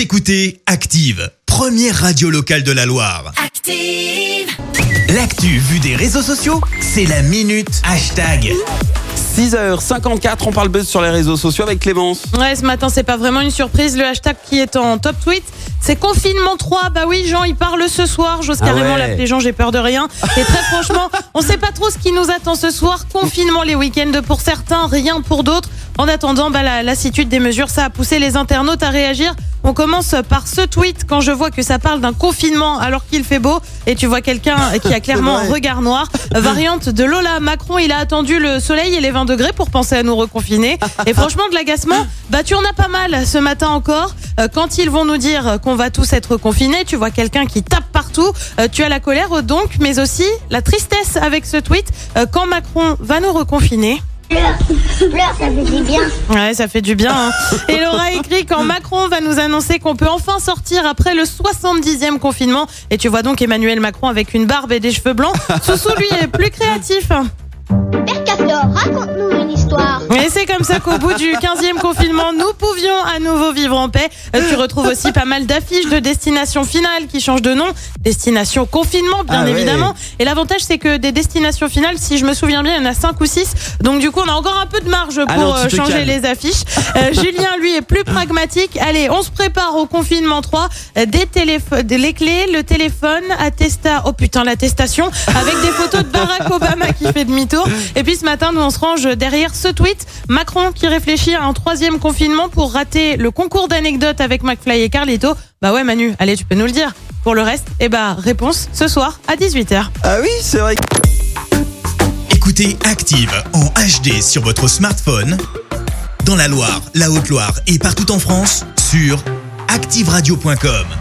Vous écoutez Active, première radio locale de la Loire. Active. L'actu vue des réseaux sociaux, c'est la minute hashtag. 6h54, on parle buzz sur les réseaux sociaux avec Clémence. Ouais, ce matin, c'est pas vraiment une surprise. Le hashtag qui est en top tweet, c'est confinement 3. Bah oui, Jean, il parle ce soir. J'ose Ah carrément ouais. l'appeler Jean, j'ai peur de rien. Et très franchement, on sait pas trop ce qui nous attend ce soir. Confinement les week-ends pour certains, rien pour d'autres. En attendant, bah, la lassitude des mesures, ça a poussé les internautes à réagir. On commence par ce tweet quand je vois que ça parle d'un confinement alors qu'il fait beau et tu vois quelqu'un qui a clairement un regard noir. Variante de Lola Macron, il a attendu le soleil et les 20 degrés pour penser à nous reconfiner. Et franchement, de l'agacement, bah tu en as pas mal ce matin encore. Euh, Quand ils vont nous dire qu'on va tous être confinés, tu vois quelqu'un qui tape partout. Euh, Tu as la colère donc, mais aussi la tristesse avec ce tweet. Euh, Quand Macron va nous reconfiner. Pleure, pleure, ça fait du bien. Ouais, ça fait du bien. hein. Et Laura écrit quand Macron va nous annoncer qu'on peut enfin sortir après le 70e confinement. Et tu vois donc Emmanuel Macron avec une barbe et des cheveux blancs. Soussou, lui, est plus créatif. Père Castor, raconte-nous une histoire. Et c'est comme ça qu'au bout du 15e confinement, nous pouvions à nouveau vivre en paix. Euh, Tu retrouves aussi pas mal d'affiches de destination finale qui changent de nom. Destination confinement, bien Ah évidemment. Et l'avantage, c'est que des destinations finales, si je me souviens bien, il y en a 5 ou 6. Donc du coup, on a encore un peu de marge pour Alors, euh, changer les affiches. Euh, Julien, lui, est plus pragmatique. Allez, on se prépare au confinement 3. Euh, Des téléphones, les clés, le téléphone, attesta, oh putain, l'attestation, avec des photos de Barack Obama qui fait demi-tour. Et puis ce matin, nous, on se range derrière ce tweet. Macron qui réfléchit à un troisième confinement pour rater le concours d'anecdotes avec McFly et Carlito. Bah ouais, Manu, allez, tu peux nous le dire. Pour le reste, eh bah, réponse ce soir à 18h. Ah oui, c'est vrai. Écoutez Active en HD sur votre smartphone, dans la Loire, la Haute-Loire et partout en France, sur activeradio.com.